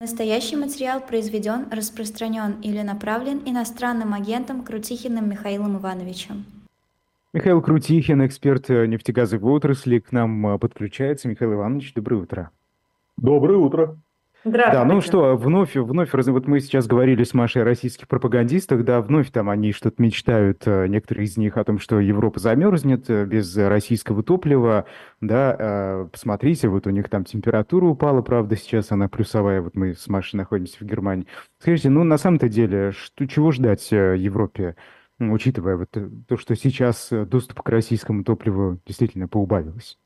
Настоящий материал произведен, распространен или направлен иностранным агентом Крутихиным Михаилом Ивановичем. Михаил Крутихин, эксперт э, нефтегазовой отрасли, к нам э, подключается. Михаил Иванович, доброе утро. Доброе утро. Да, ну что, вновь, вновь, вот мы сейчас говорили с Машей о российских пропагандистах, да, вновь там они что-то мечтают, э, некоторые из них, о том, что Европа замерзнет э, без российского топлива, да, э, посмотрите, вот у них там температура упала, правда, сейчас она плюсовая, вот мы с Машей находимся в Германии. Скажите, ну, на самом-то деле, что, чего ждать Европе, учитывая вот то, что сейчас доступ к российскому топливу действительно поубавилось?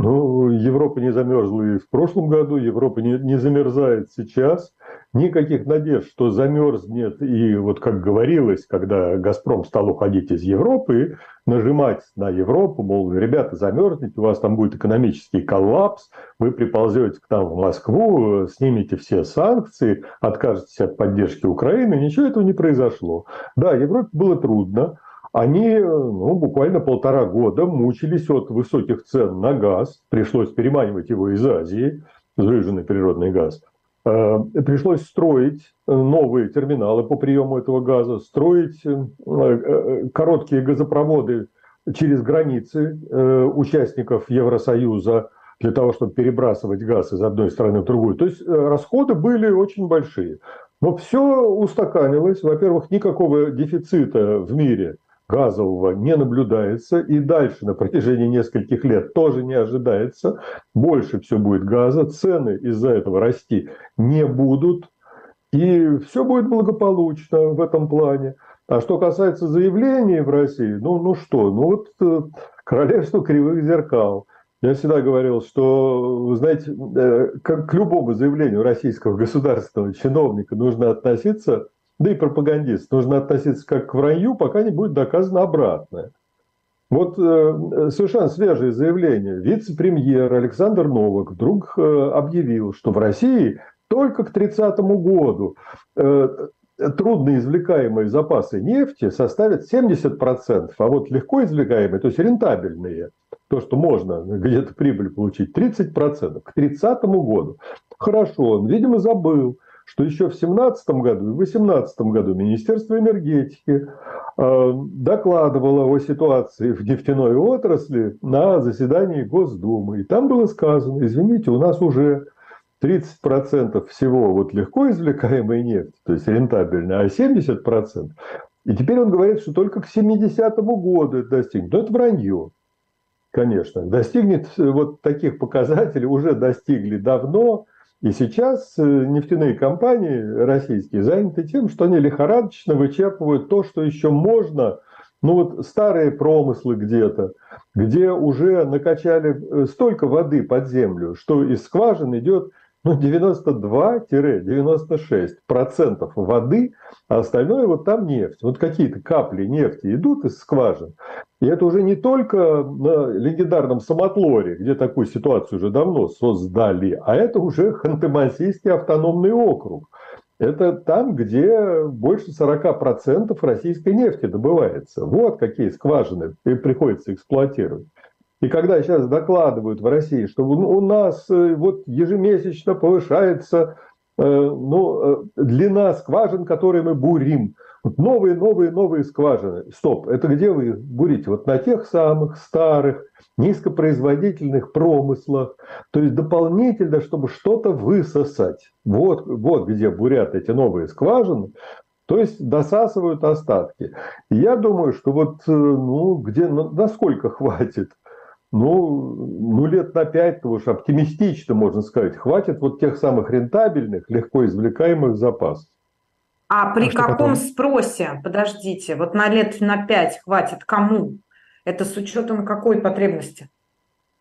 Ну, Европа не замерзла и в прошлом году, Европа не, не замерзает сейчас. Никаких надежд, что замерзнет. И вот как говорилось, когда «Газпром» стал уходить из Европы, нажимать на Европу, мол, ребята, замерзнете, у вас там будет экономический коллапс, вы приползете к нам в Москву, снимете все санкции, откажетесь от поддержки Украины, ничего этого не произошло. Да, Европе было трудно, они ну, буквально полтора года мучились от высоких цен на газ. Пришлось переманивать его из Азии, сжиженный природный газ. Э, пришлось строить новые терминалы по приему этого газа, строить э, э, короткие газопроводы через границы участников Евросоюза для того, чтобы перебрасывать газ из одной страны в другую. То есть расходы были очень большие. Но все устаканилось. Во-первых, никакого дефицита в мире газового не наблюдается и дальше на протяжении нескольких лет тоже не ожидается. Больше все будет газа, цены из-за этого расти не будут. И все будет благополучно в этом плане. А что касается заявлений в России, ну, ну что, ну вот э, королевство кривых зеркал. Я всегда говорил, что, вы знаете, э, как к любому заявлению российского государственного чиновника нужно относиться да и пропагандист, нужно относиться как к вранью, пока не будет доказано обратное. Вот э, совершенно свежее заявление. Вице-премьер Александр Новак вдруг э, объявил, что в России только к 30 году э, трудно извлекаемые запасы нефти составят 70%, а вот легко извлекаемые, то есть рентабельные, то, что можно где-то прибыль получить, 30% к 30 году. Хорошо, он, видимо, забыл, что еще в 2017 году и в 2018 году Министерство энергетики э, докладывало о ситуации в нефтяной отрасли на заседании Госдумы. И там было сказано, извините, у нас уже 30% всего вот легко извлекаемой нефти, то есть рентабельная, а 70%. И теперь он говорит, что только к 70-му году это достигнет. Но это вранье, конечно. Достигнет э, вот таких показателей, уже достигли давно, и сейчас э, нефтяные компании российские заняты тем, что они лихорадочно вычерпывают то, что еще можно, ну вот старые промыслы где-то, где уже накачали э, столько воды под землю, что из скважин идет ну, 92-96% воды, а остальное вот там нефть. Вот какие-то капли нефти идут из скважин. И это уже не только на легендарном Самотлоре, где такую ситуацию уже давно создали, а это уже Ханты-Мансийский автономный округ. Это там, где больше 40% российской нефти добывается. Вот какие скважины приходится эксплуатировать. И когда сейчас докладывают в России, что у нас э, вот ежемесячно повышается э, ну, э, длина скважин, которые мы бурим, новые, новые, новые скважины. Стоп, это где вы бурите? Вот на тех самых старых, низкопроизводительных промыслах. То есть дополнительно, чтобы что-то высосать. Вот, вот где бурят эти новые скважины. То есть досасывают остатки. Я думаю, что вот ну, где, насколько хватит ну, ну лет на пять, уж оптимистично можно сказать, хватит вот тех самых рентабельных, легко извлекаемых запасов. А при а каком потом? спросе, подождите, вот на лет на пять хватит кому? Это с учетом какой потребности?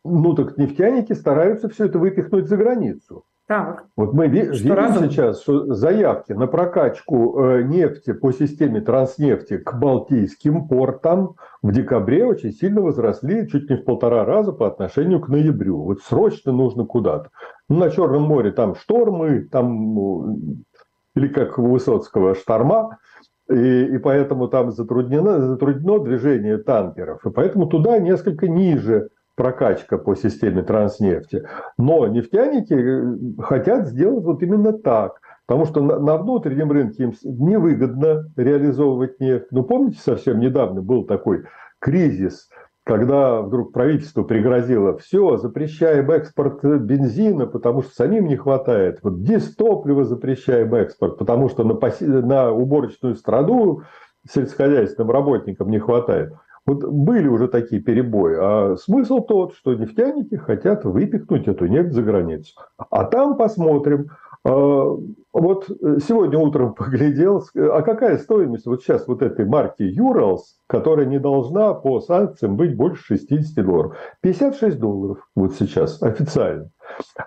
Ну, так нефтяники стараются все это выпихнуть за границу. Так. Вот мы видим сейчас, что заявки на прокачку э, нефти по системе транснефти к балтийским портам в декабре очень сильно возросли, чуть не в полтора раза по отношению к ноябрю. Вот срочно нужно куда-то. Ну, на Черном море там штормы, там, ну, или как у Высоцкого, шторма, и, и поэтому там затруднено, затруднено движение танкеров. И поэтому туда несколько ниже прокачка по системе транснефти. Но нефтяники э, хотят сделать вот именно так. Потому что на, на внутреннем рынке им невыгодно реализовывать нефть. Ну, помните, совсем недавно был такой кризис, когда вдруг правительство пригрозило, все, запрещаем экспорт бензина, потому что самим не хватает. Вот дистопливо запрещаем экспорт, потому что на, на уборочную страну сельскохозяйственным работникам не хватает. Вот были уже такие перебои. А смысл тот, что нефтяники хотят выпихнуть эту нефть за границу. А там посмотрим. А, вот сегодня утром поглядел, а какая стоимость вот сейчас вот этой марки Urals, которая не должна по санкциям быть больше 60 долларов? 56 долларов вот сейчас официально.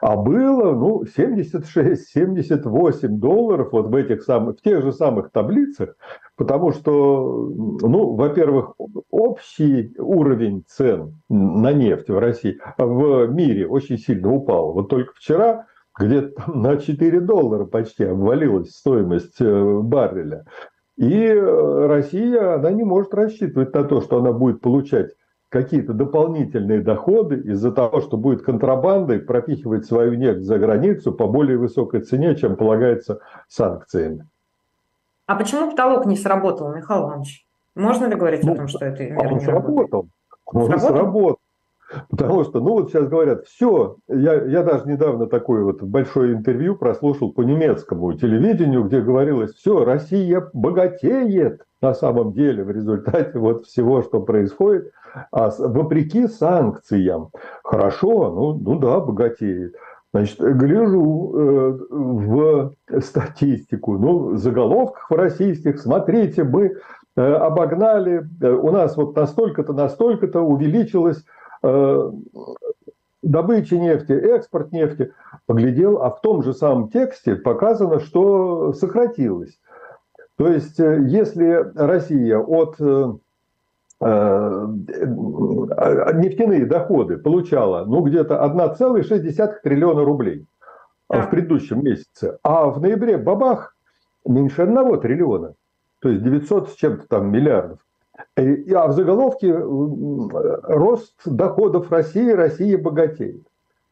А было, ну, 76-78 долларов вот в этих самых, в тех же самых таблицах, потому что, ну, во-первых, общий уровень цен на нефть в России, в мире очень сильно упал. Вот только вчера где-то на 4 доллара почти обвалилась стоимость э, барреля. И Россия, она не может рассчитывать на то, что она будет получать какие-то дополнительные доходы из-за того, что будет контрабандой пропихивать свою нефть за границу по более высокой цене, чем полагается санкциями. А почему потолок не сработал, Михаил Иванович? Можно ли говорить ну, о том, что это мер он не сработал? Он сработал? сработал. Потому что, ну вот сейчас говорят, все, я, я даже недавно такое вот большое интервью прослушал по немецкому телевидению, где говорилось, все, Россия богатеет на самом деле в результате вот всего, что происходит – а вопреки санкциям. Хорошо, ну, ну да, богатеет. Значит, гляжу э, в статистику, ну, в заголовках в российских, смотрите, мы э, обогнали, э, у нас вот настолько-то, настолько-то увеличилась э, добыча нефти, экспорт нефти. Поглядел, а в том же самом тексте показано, что сократилось. То есть, э, если Россия от э, нефтяные доходы получала ну, где-то 1,6 триллиона рублей в предыдущем месяце. А в ноябре бабах меньше 1 триллиона. То есть 900 с чем-то там миллиардов. А в заголовке рост доходов России, Россия богатеет.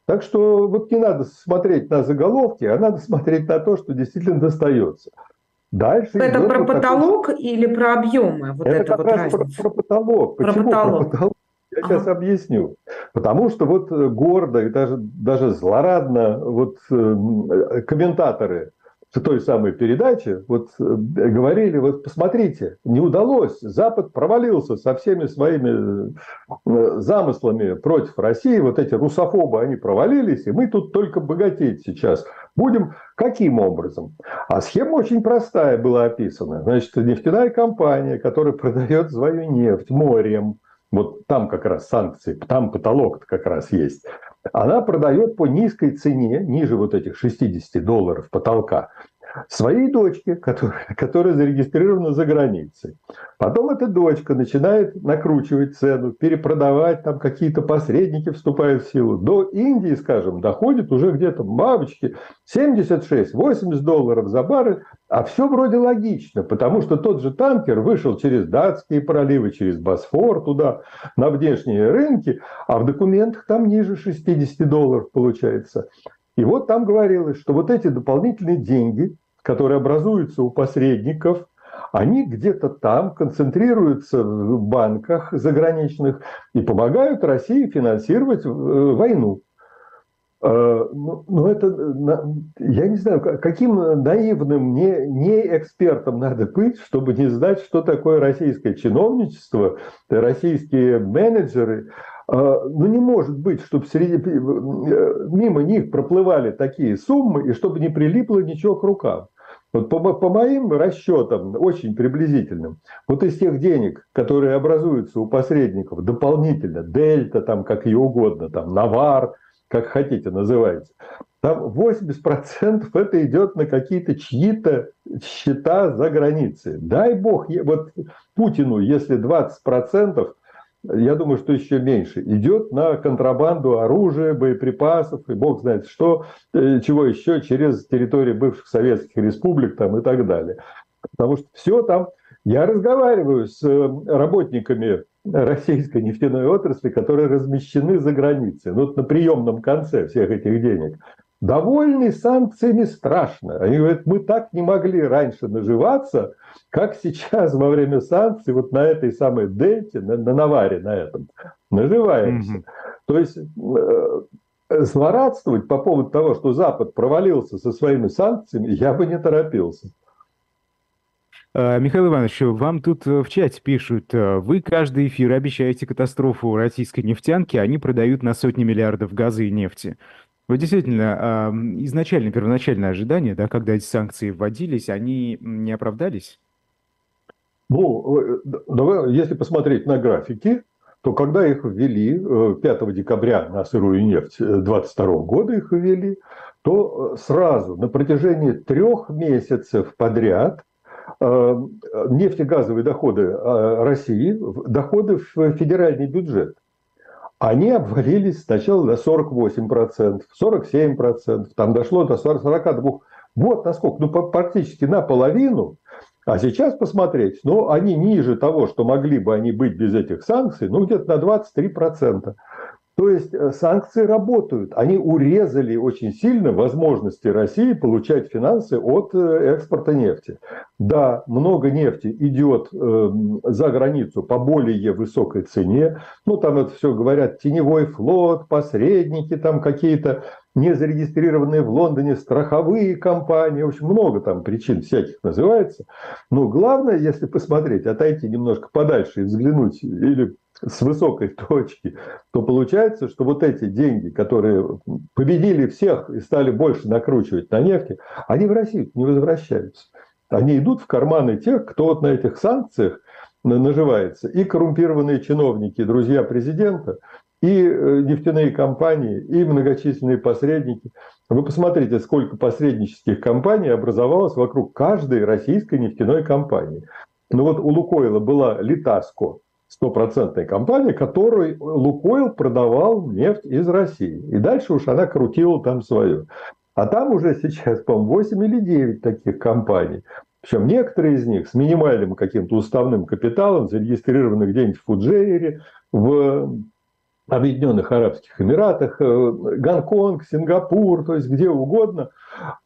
Так что вот не надо смотреть на заголовки, а надо смотреть на то, что действительно достается. Дальше это про вот потолок такой... или про объемы? Вот это, это как вот раз про, про потолок. Почему про потолок? Про потолок? Я ага. сейчас объясню. Потому что вот э, гордо и даже, даже злорадно вот э, комментаторы той самой передаче вот э, говорили, вот посмотрите, не удалось, Запад провалился со всеми своими э, замыслами против России, вот эти русофобы, они провалились, и мы тут только богатеть сейчас будем. Каким образом? А схема очень простая была описана. Значит, нефтяная компания, которая продает свою нефть морем, вот там как раз санкции, там потолок как раз есть. Она продает по низкой цене, ниже вот этих 60 долларов потолка, своей дочке, которая, которая зарегистрирована за границей. Потом эта дочка начинает накручивать цену, перепродавать, там какие-то посредники вступают в силу. До Индии, скажем, доходит уже где-то, бабочки, 76-80 долларов за баррель, а все вроде логично, потому что тот же танкер вышел через датские проливы, через Босфор туда, на внешние рынки, а в документах там ниже 60 долларов получается. И вот там говорилось, что вот эти дополнительные деньги, которые образуются у посредников, они где-то там концентрируются в банках заграничных и помогают России финансировать э, войну. Э, ну, ну, это, я не знаю, каким наивным, не, не экспертом надо быть, чтобы не знать, что такое российское чиновничество, российские менеджеры. Э, ну, не может быть, чтобы среди, мимо них проплывали такие суммы, и чтобы не прилипло ничего к рукам. Вот по, по моим расчетам, очень приблизительным, вот из тех денег, которые образуются у посредников дополнительно, дельта, там как ее угодно, там навар, как хотите называйте, там 80% это идет на какие-то чьи-то счета за границей. Дай бог, вот Путину, если 20% я думаю, что еще меньше, идет на контрабанду оружия, боеприпасов и бог знает что, э, чего еще через территории бывших советских республик там, и так далее. Потому что все там... Я разговариваю с э, работниками российской нефтяной отрасли, которые размещены за границей, ну, вот на приемном конце всех этих денег, довольны санкциями страшно. Они говорят, мы так не могли раньше наживаться, как сейчас во время санкций, вот на этой самой дельте, на, на наваре на этом, наживаемся. Mm-hmm. То есть э, злорадствовать по поводу того, что Запад провалился со своими санкциями, я бы не торопился. Э, Михаил Иванович, вам тут э, в чате пишут, э, вы каждый эфир обещаете катастрофу российской нефтянки, они продают на сотни миллиардов газа и нефти. Вот действительно, изначально, первоначальное ожидание, да, когда эти санкции вводились, они не оправдались? Ну, давай, если посмотреть на графики, то когда их ввели 5 декабря на сырую нефть 2022 года их ввели, то сразу на протяжении трех месяцев подряд нефтегазовые доходы России, доходы в федеральный бюджет они обвалились сначала до 48%, 47%, там дошло до 42%. Вот насколько, ну практически наполовину. А сейчас посмотреть, ну они ниже того, что могли бы они быть без этих санкций, ну где-то на 23%. То есть э, санкции работают. Они урезали очень сильно возможности России получать финансы от э, экспорта нефти. Да, много нефти идет эм, за границу по более высокой цене. Ну, там это все говорят, теневой флот, посредники там какие-то, не зарегистрированные в Лондоне страховые компании. В общем, много там причин всяких называется. Но главное, если посмотреть, отойти немножко подальше и взглянуть или с высокой точки, то получается, что вот эти деньги, которые победили всех и стали больше накручивать на нефти, они в Россию не возвращаются. Они идут в карманы тех, кто вот на этих санкциях наживается. И коррумпированные чиновники, друзья президента, и э, нефтяные компании, и многочисленные посредники. Вы посмотрите, сколько посреднических компаний образовалось вокруг каждой российской нефтяной компании. Ну вот у Лукойла была Литаско, стопроцентной компании, которой Лукойл продавал нефть из России. И дальше уж она крутила там свою. А там уже сейчас, по-моему, 8 или 9 таких компаний. Причем некоторые из них с минимальным каким-то уставным капиталом, зарегистрированы где-нибудь в Фуджейре, в Объединенных Арабских Эмиратах, э, Гонконг, Сингапур, то есть где угодно.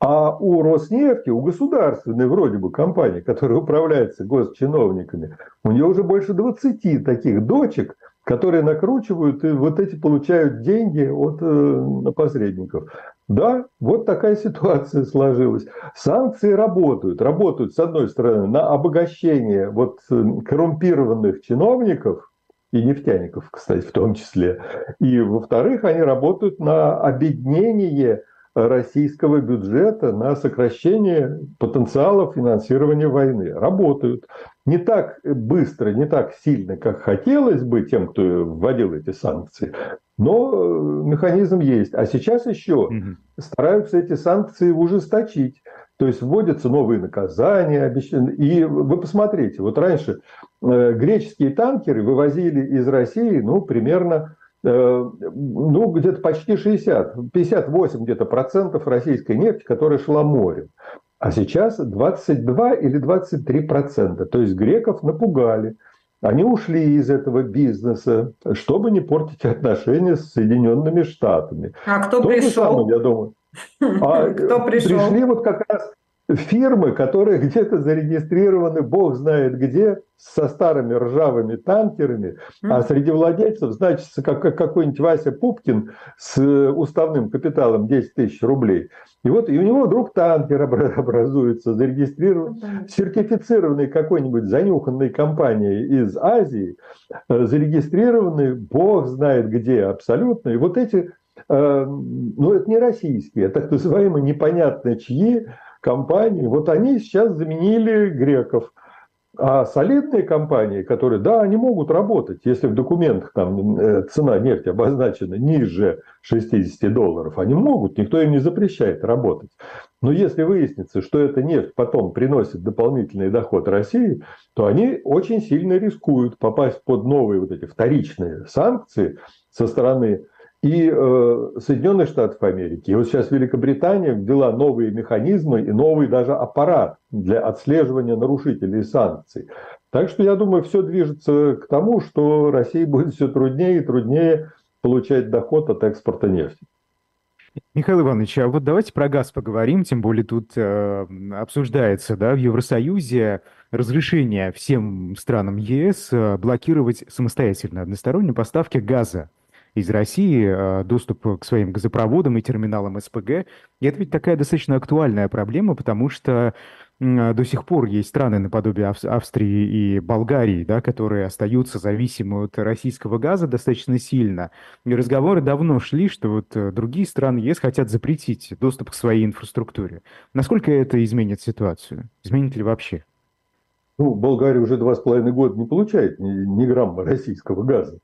А у Роснефти, у государственной вроде бы компании, которая управляется госчиновниками, у нее уже больше 20 таких дочек, которые накручивают и вот эти получают деньги от э, посредников. Да, вот такая ситуация сложилась. Санкции работают. Работают, с одной стороны, на обогащение вот э, коррумпированных чиновников, и нефтяников, кстати, в том числе. И, во-вторых, они работают на объединение российского бюджета, на сокращение потенциала финансирования войны. Работают. Не так быстро, не так сильно, как хотелось бы тем, кто вводил эти санкции, но механизм есть. А сейчас еще угу. стараются эти санкции ужесточить. То есть вводятся новые наказания. И вы посмотрите, вот раньше э, греческие танкеры вывозили из России, ну, примерно, э, ну, где-то почти 60, 58 где-то процентов российской нефти, которая шла морем. А сейчас 22 или 23 процента. То есть греков напугали. Они ушли из этого бизнеса, чтобы не портить отношения с Соединенными Штатами. А кто То пришел? Самое, я думаю. А Кто пришел? Пришли вот как раз фирмы, которые где-то зарегистрированы, бог знает где, со старыми ржавыми танкерами, а среди владельцев значится как, какой-нибудь Вася Пупкин с уставным капиталом 10 тысяч рублей. И вот и у него вдруг танкер образуется, зарегистрирован, сертифицированный какой-нибудь занюханной компанией из Азии, э, зарегистрированный бог знает где абсолютно. И вот эти Эм, ну, это не российские, а так называемые непонятно чьи компании, вот они сейчас заменили греков. А солидные компании, которые, да, они могут работать, если в документах там э, цена нефти обозначена ниже 60 долларов, они могут, никто им не запрещает работать. Но если выяснится, что эта нефть потом приносит дополнительный доход России, то они очень сильно рискуют попасть под новые вот эти вторичные санкции со стороны и э, Соединенных Штатов Америки. И вот сейчас Великобритания ввела новые механизмы и новый даже аппарат для отслеживания нарушителей санкций. Так что я думаю, все движется к тому, что России будет все труднее и труднее получать доход от экспорта нефти. Михаил Иванович, а вот давайте про газ поговорим, тем более тут э, обсуждается да, в Евросоюзе разрешение всем странам ЕС э, блокировать самостоятельно односторонние поставки газа из России, э, доступ к своим газопроводам и терминалам СПГ. И это ведь такая достаточно актуальная проблема, потому что а, до сих пор есть страны наподобие Австрии и Болгарии, да, которые остаются зависимы от российского газа достаточно сильно. И разговоры давно шли, что вот э, другие страны ЕС хотят запретить доступ к своей инфраструктуре. Насколько это изменит ситуацию? Изменит ли вообще? Ну, Болгария уже два с половиной года не получает ни, ни грамма российского газа.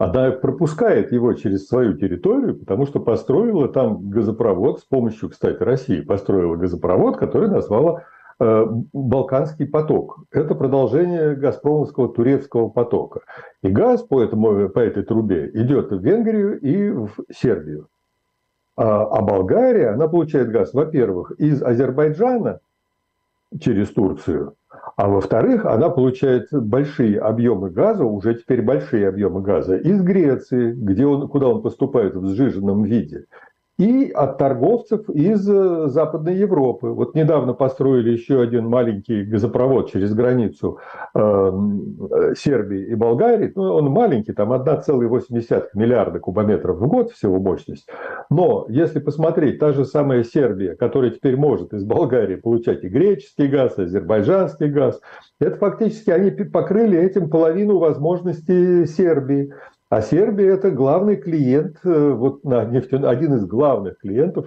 Она пропускает его через свою территорию, потому что построила там газопровод с помощью, кстати, России построила газопровод, который назвала Э, Балканский поток. Это продолжение Газпромовского турецкого потока. И газ по, этому, по этой трубе идет в Венгрию и в Сербию. А, а Болгария, она получает газ, во-первых, из Азербайджана через Турцию, а во-вторых, она получает большие объемы газа, уже теперь большие объемы газа, из Греции, где он, куда он поступает в сжиженном виде и от торговцев из э, Западной Европы. Вот недавно построили еще один маленький газопровод через границу э, Сербии и Болгарии. Ну, он маленький, там 1,8 миллиарда кубометров в год всего мощность. Но если посмотреть, та же самая Сербия, которая теперь может из Болгарии получать и греческий газ, и азербайджанский газ, это фактически они покрыли этим половину возможностей Сербии. А Сербия – это главный клиент, э, вот на нефтен... один из главных клиентов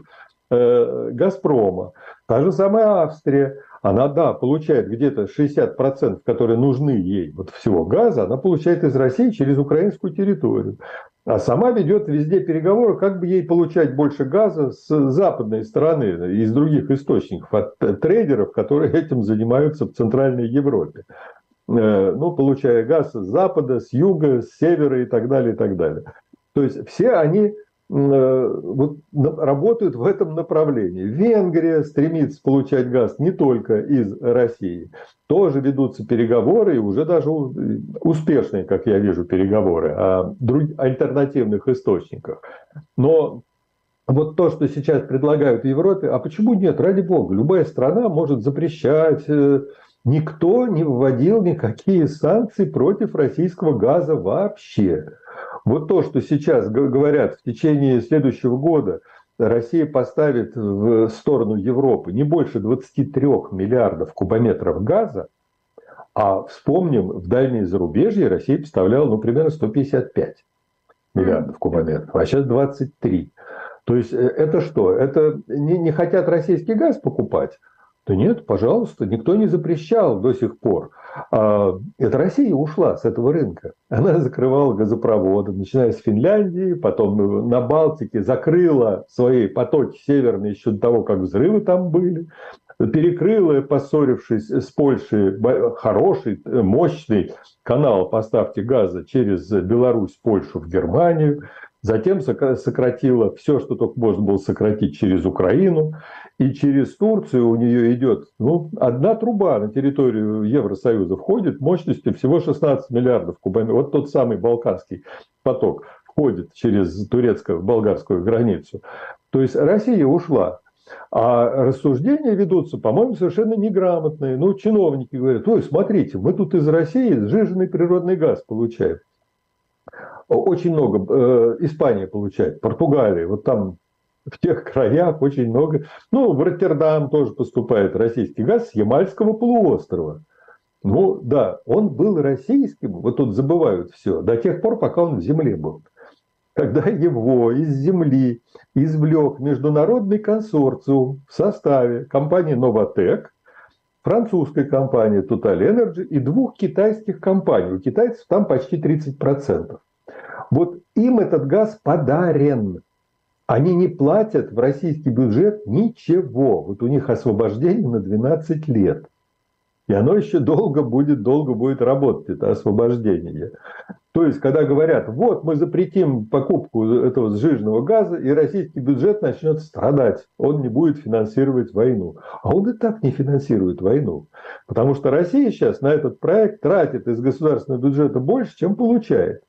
э, «Газпрома». Та же самая Австрия. Она, да, получает где-то 60%, которые нужны ей вот всего газа, она получает из России через украинскую территорию. А сама ведет везде переговоры, как бы ей получать больше газа с западной стороны, из других источников, от трейдеров, которые этим занимаются в Центральной Европе. Э, ну, получая газ с запада, с юга, с севера и так далее, и так далее. То есть все они э, вот, работают в этом направлении. Венгрия стремится получать газ не только из России. Тоже ведутся переговоры, уже даже успешные, как я вижу, переговоры о альтернативных источниках. Но вот то, что сейчас предлагают в Европе, а почему нет? Ради бога, любая страна может запрещать э, никто не вводил никакие санкции против российского газа вообще. Вот то, что сейчас говорят в течение следующего года, Россия поставит в сторону Европы не больше 23 миллиардов кубометров газа, а вспомним, в дальние зарубежье Россия поставляла, ну, примерно 155 миллиардов кубометров, а сейчас 23. То есть э, это что? Это не, не хотят российский газ покупать, да нет, пожалуйста, никто не запрещал до сих пор. А, это Россия ушла с этого рынка. Она закрывала газопроводы, начиная с Финляндии, потом на Балтике, закрыла свои потоки северные еще до того, как взрывы там были, перекрыла, поссорившись с Польшей, хороший, мощный канал поставки газа через Беларусь, Польшу в Германию. Затем сократила все, что только можно было сократить через Украину. И через Турцию у нее идет ну, одна труба на территорию Евросоюза входит мощностью всего 16 миллиардов кубометров. Вот тот самый Балканский поток входит через турецко-болгарскую границу. То есть Россия ушла. А рассуждения ведутся, по-моему, совершенно неграмотные. Ну, чиновники говорят, ой, смотрите, мы тут из России сжиженный природный газ получаем очень много. Э, Испания получает, Португалия, вот там в тех краях очень много. Ну, в Роттердам тоже поступает российский газ с Ямальского полуострова. Ну, да, он был российским, вот тут забывают все, до тех пор, пока он в земле был. Когда его из земли извлек международный консорциум в составе компании «Новотек», французской компании Total Energy и двух китайских компаний. У китайцев там почти 30%. Вот им этот газ подарен. Они не платят в российский бюджет ничего. Вот у них освобождение на 12 лет. И оно еще долго будет, долго будет работать, это освобождение. То есть, когда говорят, вот мы запретим покупку этого сжиженного газа, и российский бюджет начнет страдать, он не будет финансировать войну. А он и так не финансирует войну. Потому что Россия сейчас на этот проект тратит из государственного бюджета больше, чем получает.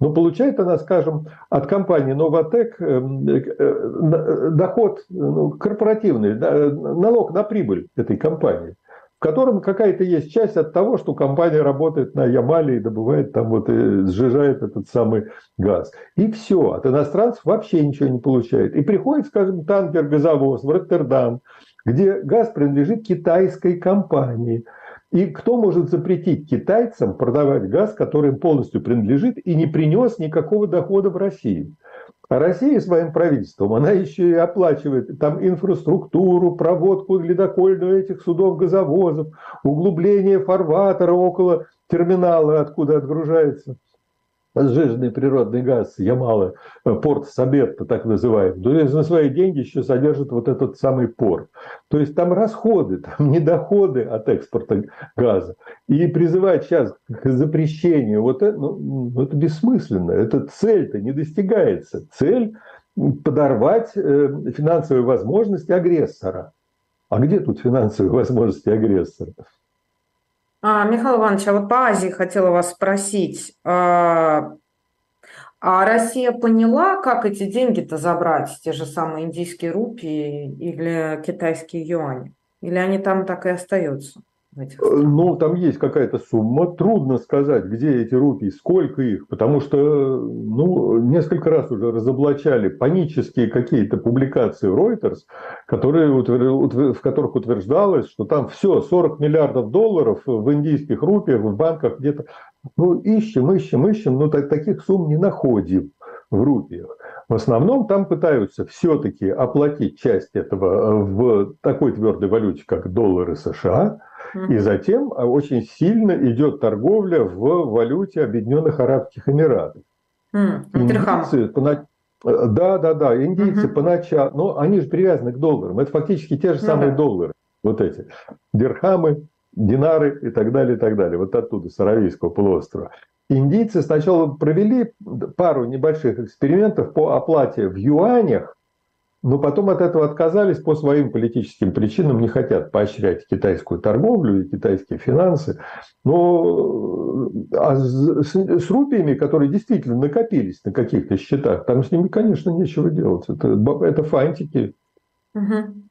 Но получает она, скажем, от компании Новотек эм, э, э, доход ну, корпоративный, налог на прибыль этой компании – в котором какая-то есть часть от того, что компания работает на Ямале и добывает там вот, и сжижает этот самый газ. И все. От иностранцев вообще ничего не получает. И приходит, скажем, танкер-газовоз в Роттердам, где газ принадлежит китайской компании. И кто может запретить китайцам продавать газ, который им полностью принадлежит и не принес никакого дохода в Россию? А Россия своим правительством, она еще и оплачивает там инфраструктуру, проводку ледокольную этих судов, газовозов, углубление фарватера около терминала, откуда отгружается сжиженный природный газ Ямала, э, порт Сабетта, так называемый, то на свои деньги еще содержит вот этот самый порт. То есть там расходы, там недоходы от экспорта газа. И призывать сейчас к запрещению, вот это, ну, ну это бессмысленно. Эта цель-то не достигается. Цель подорвать э, финансовые возможности агрессора. А где тут финансовые возможности агрессора? А, Михаил Иванович, а вот по Азии хотела вас спросить. А, а Россия поняла, как эти деньги-то забрать, те же самые индийские рупии или китайские юани? Или они там так и остаются? Этих э, Ну, там есть какая-то сумма. Трудно сказать, где эти рупии, сколько их, потому что ну, несколько раз уже разоблачали панические какие-то публикации Reuters, которые, в которых утверждалось, что там все, 40 миллиардов долларов в индийских рупиях, в банках где-то. Ну, ищем, ищем, ищем, но таких сумм не находим в рупиях. В основном там пытаются все-таки оплатить часть этого в такой твердой валюте, как доллары США, и затем а, очень сильно идет торговля в валюте Объединенных Арабских Эмиратов. Индийцы, пона... Да, да, да. Индийцы угу. поначалу, но они же привязаны к долларам. Это фактически те же ну самые да. доллары. Вот эти. Дирхамы, динары и так далее, и так далее. Вот оттуда, с Аравийского полуострова. Индийцы сначала провели пару небольших экспериментов по оплате в юанях но потом от этого отказались по своим политическим причинам, не хотят поощрять китайскую торговлю и китайские финансы. Но а с, с рупиями, которые действительно накопились на каких-то счетах, там с ними, конечно, нечего делать. Это, это фантики. Угу.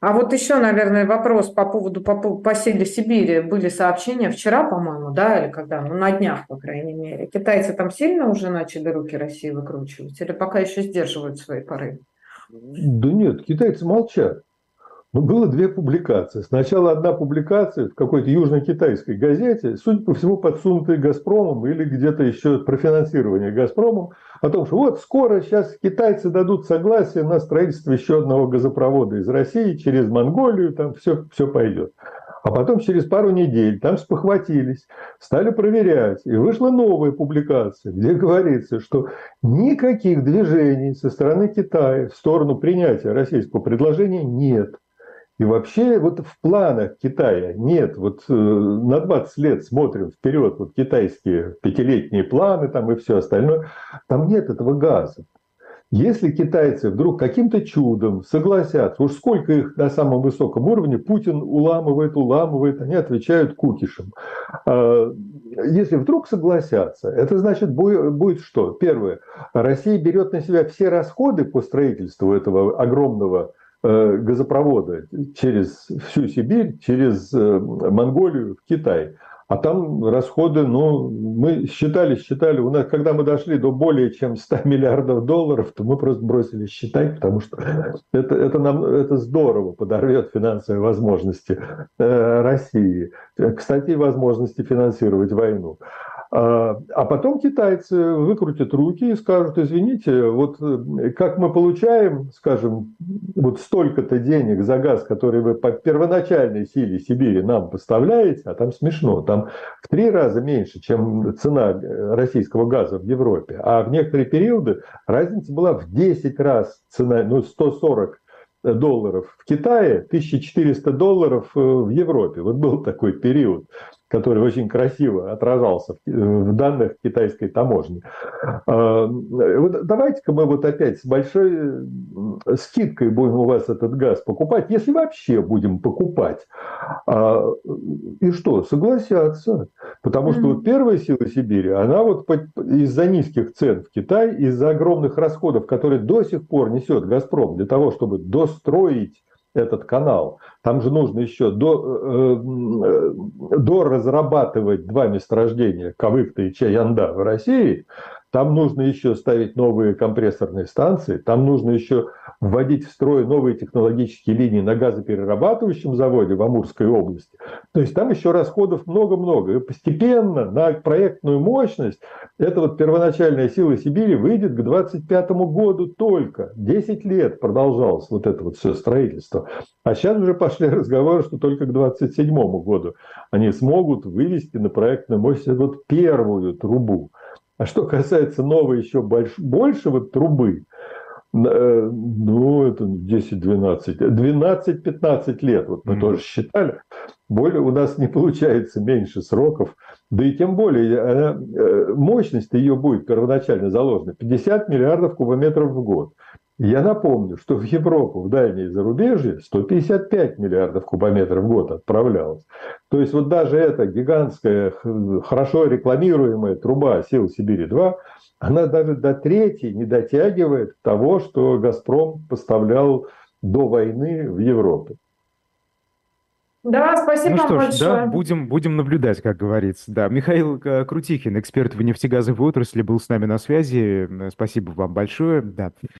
А вот еще, наверное, вопрос по поводу по, по силе Сибири. Были сообщения вчера, по-моему, да, или когда? Ну, на днях, по крайней мере. Китайцы там сильно уже начали руки России выкручивать? Или пока еще сдерживают свои порывы? Да нет, китайцы молчат. Но ну, было две публикации. Сначала одна публикация в какой-то южно-китайской газете, судя по всему, подсунутой «Газпромом» или где-то еще профинансирование «Газпромом», о том, что вот скоро сейчас китайцы дадут согласие на строительство еще одного газопровода из России через Монголию, там все, все пойдет. А потом через пару недель там спохватились, стали проверять, и вышла новая публикация, где говорится, что никаких движений со стороны Китая в сторону принятия российского предложения нет. И вообще вот в планах Китая нет, вот э, на 20 лет смотрим вперед, вот китайские пятилетние планы там и все остальное, там нет этого газа. Если китайцы вдруг каким-то чудом согласятся, уж сколько их на самом высоком уровне, Путин уламывает, уламывает, они отвечают кукишем. А, если вдруг согласятся, это значит будет что? Первое, Россия берет на себя все расходы по строительству этого огромного газопровода через всю Сибирь, через э, Монголию в Китай. А там расходы, ну, мы считали, считали, у нас, когда мы дошли до более чем 100 миллиардов долларов, то мы просто бросили считать, потому что это, это, нам, это здорово подорвет финансовые возможности э, России. Кстати, возможности финансировать войну. А, а потом китайцы выкрутят руки и скажут, извините, вот э, как мы получаем, скажем, вот столько-то денег за газ, который вы по первоначальной силе Сибири нам поставляете, а там смешно, там в три раза меньше, чем цена э, российского газа в Европе, а в некоторые периоды разница была в 10 раз цена, ну 140 долларов в Китае, 1400 долларов в Европе. Вот был такой период который очень красиво отражался в данных китайской таможни. А, вот давайте-ка мы вот опять с большой скидкой будем у вас этот газ покупать, если вообще будем покупать. А, и что, согласятся? Потому что вот первая сила Сибири, она вот из-за низких цен в Китае, из-за огромных расходов, которые до сих пор несет «Газпром» для того, чтобы достроить этот канал. Там же нужно еще до, э, э, до разрабатывать два месторождения Кавыкта и Чаянда в России, там нужно еще ставить новые компрессорные станции, там нужно еще вводить в строй новые технологические линии на газоперерабатывающем заводе в Амурской области. То есть там еще расходов много-много. И постепенно на проектную мощность эта вот первоначальная сила Сибири выйдет к 25 году только. 10 лет продолжалось вот это вот все строительство. А сейчас уже пошли разговоры, что только к 27 году они смогут вывести на проектную мощность вот первую трубу. А что касается новой еще больш, большего трубы, э, ну, это 10-12, 12-15 лет, вот мы mm-hmm. тоже считали. Более у нас не получается меньше сроков, да и тем более она, э, мощность ее будет первоначально заложена 50 миллиардов кубометров в год. Я напомню, что в Европу, в дальние зарубежье 155 миллиардов кубометров в год отправлялось. То есть вот даже эта гигантская, хорошо рекламируемая труба сил Сибири-2, она даже до третьей не дотягивает того, что «Газпром» поставлял до войны в Европу. Да, спасибо ну что ж, большое. Да, будем, будем наблюдать, как говорится. Да, Михаил э, Крутихин, эксперт в нефтегазовой отрасли, был с нами на связи. Спасибо вам большое. Да.